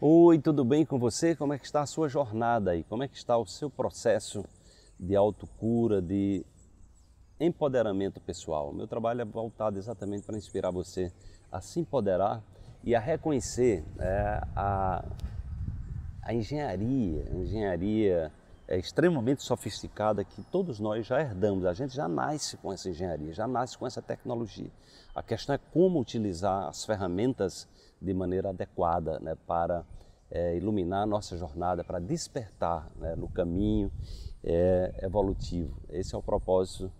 Oi, tudo bem com você? Como é que está a sua jornada aí? Como é que está o seu processo de autocura, de empoderamento pessoal? O meu trabalho é voltado exatamente para inspirar você a se empoderar e a reconhecer é, a, a engenharia, a engenharia é extremamente sofisticada que todos nós já herdamos. A gente já nasce com essa engenharia, já nasce com essa tecnologia. A questão é como utilizar as ferramentas de maneira adequada né, para é, iluminar a nossa jornada, para despertar né, no caminho é, evolutivo. Esse é o propósito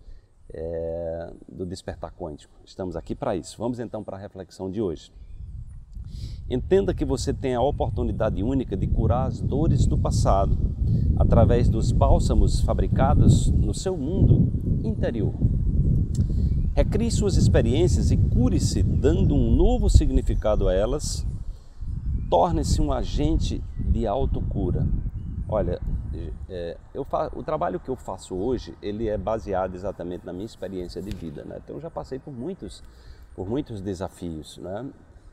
é, do despertar quântico. Estamos aqui para isso. Vamos então para a reflexão de hoje. Entenda que você tem a oportunidade única de curar as dores do passado através dos bálsamos fabricados no seu mundo interior. Recrie suas experiências e cure-se dando um novo significado a elas. Torne-se um agente de autocura. Olha, é, eu fa... o trabalho que eu faço hoje, ele é baseado exatamente na minha experiência de vida. Né? Então, eu já passei por muitos, por muitos desafios. Né?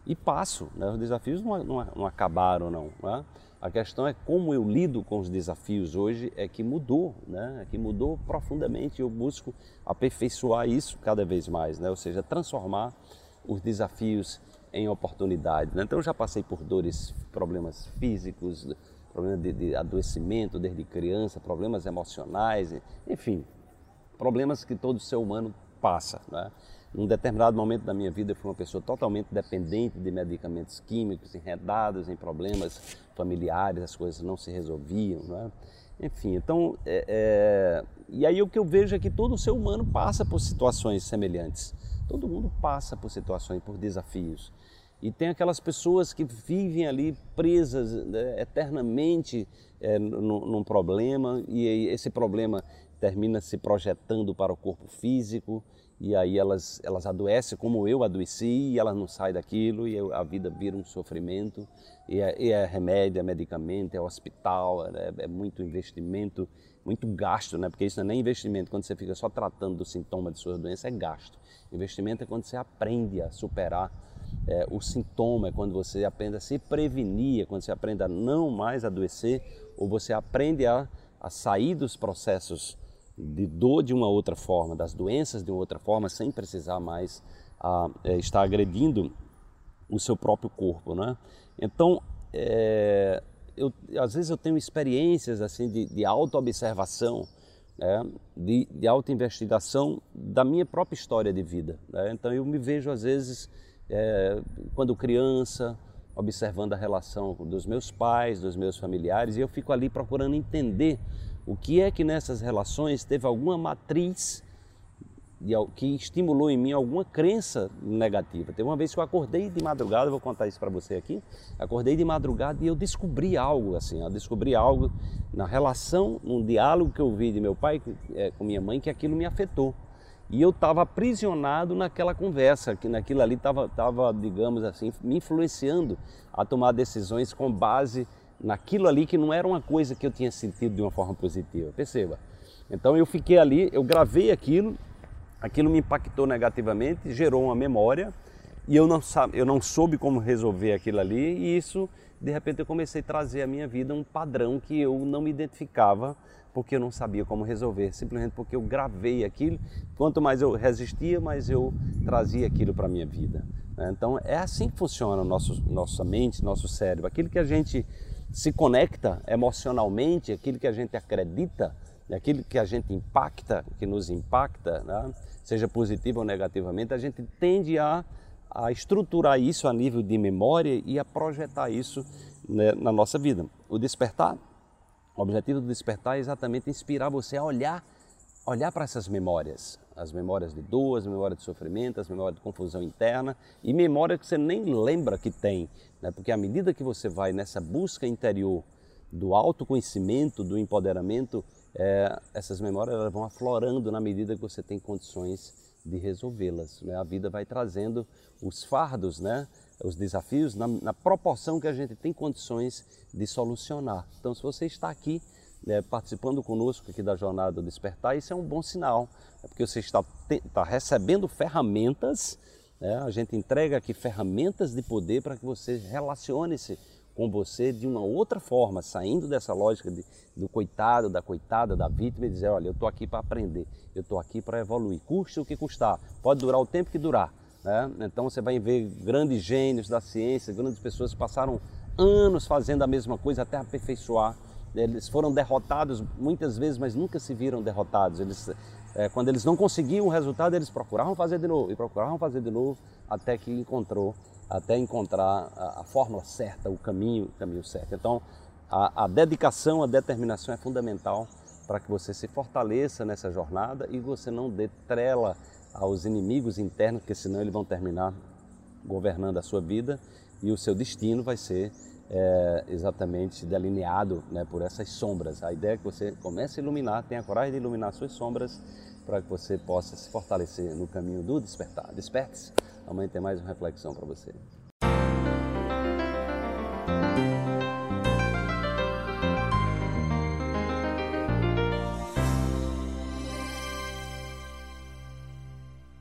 E passo. Né? Os desafios não, não, não acabaram, não. Né? A questão é como eu lido com os desafios hoje é que mudou, né? É que mudou profundamente. Eu busco aperfeiçoar isso cada vez mais, né? Ou seja, transformar os desafios em oportunidades. Né? Então, eu já passei por dores, problemas físicos, problemas de, de adoecimento desde criança, problemas emocionais, enfim, problemas que todo ser humano passa. Né? Num determinado momento da minha vida, eu fui uma pessoa totalmente dependente de medicamentos químicos, enredados em problemas familiares, as coisas não se resolviam, né? Enfim, então, é, é... e aí o que eu vejo é que todo ser humano passa por situações semelhantes. Todo mundo passa por situações, por desafios. E tem aquelas pessoas que vivem ali presas né, eternamente é, num, num problema, e esse problema termina se projetando para o corpo físico, e aí elas, elas adoecem como eu adoeci e elas não saem daquilo e a vida vira um sofrimento e é, e é remédio, é medicamento, é hospital, é, é, muito investimento, muito gasto, né? porque isso não é nem investimento, quando você fica só tratando do sintoma de sua doença é gasto. Investimento é quando você aprende a superar é, o sintoma, é quando você aprende a se prevenir, é quando você aprende a não mais adoecer ou você aprende a, a sair dos processos de dor de uma outra forma, das doenças de uma outra forma, sem precisar mais é, estar agredindo o seu próprio corpo, né? Então, é, eu, às vezes eu tenho experiências assim de, de auto-observação, né? de, de auto-investigação da minha própria história de vida. Né? Então eu me vejo às vezes, é, quando criança, observando a relação dos meus pais, dos meus familiares, e eu fico ali procurando entender o que é que nessas relações teve alguma matriz que estimulou em mim alguma crença negativa? Teve uma vez que eu acordei de madrugada, vou contar isso para você aqui. Acordei de madrugada e eu descobri algo assim, eu descobri algo na relação, num diálogo que eu vi de meu pai é, com minha mãe, que aquilo me afetou. E eu estava aprisionado naquela conversa, que naquilo ali estava, tava, digamos assim, me influenciando a tomar decisões com base naquilo ali que não era uma coisa que eu tinha sentido de uma forma positiva, perceba. Então eu fiquei ali, eu gravei aquilo, aquilo me impactou negativamente, gerou uma memória e eu não, eu não soube como resolver aquilo ali e isso, de repente eu comecei a trazer à minha vida um padrão que eu não me identificava porque eu não sabia como resolver, simplesmente porque eu gravei aquilo, quanto mais eu resistia, mais eu trazia aquilo para a minha vida. Né? Então é assim que funciona nosso, nossa mente, nosso cérebro, aquilo que a gente se conecta emocionalmente, aquilo que a gente acredita, aquilo que a gente impacta, que nos impacta, né? seja positivo ou negativamente, a gente tende a, a estruturar isso a nível de memória e a projetar isso né, na nossa vida. O despertar, o objetivo do despertar é exatamente inspirar você a olhar, olhar para essas memórias, as memórias de dor, as memórias de sofrimento, as memórias de confusão interna e memória que você nem lembra que tem, né? porque à medida que você vai nessa busca interior do autoconhecimento, do empoderamento, é, essas memórias vão aflorando na medida que você tem condições de resolvê-las. Né? A vida vai trazendo os fardos, né? os desafios, na, na proporção que a gente tem condições de solucionar. Então, se você está aqui né, participando conosco aqui da jornada despertar, isso é um bom sinal, é porque você está, está recebendo ferramentas, né, a gente entrega aqui ferramentas de poder para que você relacione-se com você de uma outra forma, saindo dessa lógica de, do coitado, da coitada, da vítima e dizer, olha, eu estou aqui para aprender, eu estou aqui para evoluir, custe o que custar, pode durar o tempo que durar. Né? Então você vai ver grandes gênios da ciência, grandes pessoas que passaram anos fazendo a mesma coisa até aperfeiçoar. Eles foram derrotados muitas vezes, mas nunca se viram derrotados. Eles, é, quando eles não conseguiam o resultado, eles procuravam fazer de novo e procuravam fazer de novo até que encontrou até encontrar a, a fórmula certa, o caminho, o caminho certo. Então, a, a dedicação, a determinação é fundamental para que você se fortaleça nessa jornada e você não dê trela aos inimigos internos, porque senão eles vão terminar governando a sua vida e o seu destino vai ser é, exatamente delineado né, por essas sombras. A ideia é que você comece a iluminar, tenha coragem de iluminar suas sombras para que você possa se fortalecer no caminho do despertar. Desperte-se. Amanhã tem mais uma reflexão para você.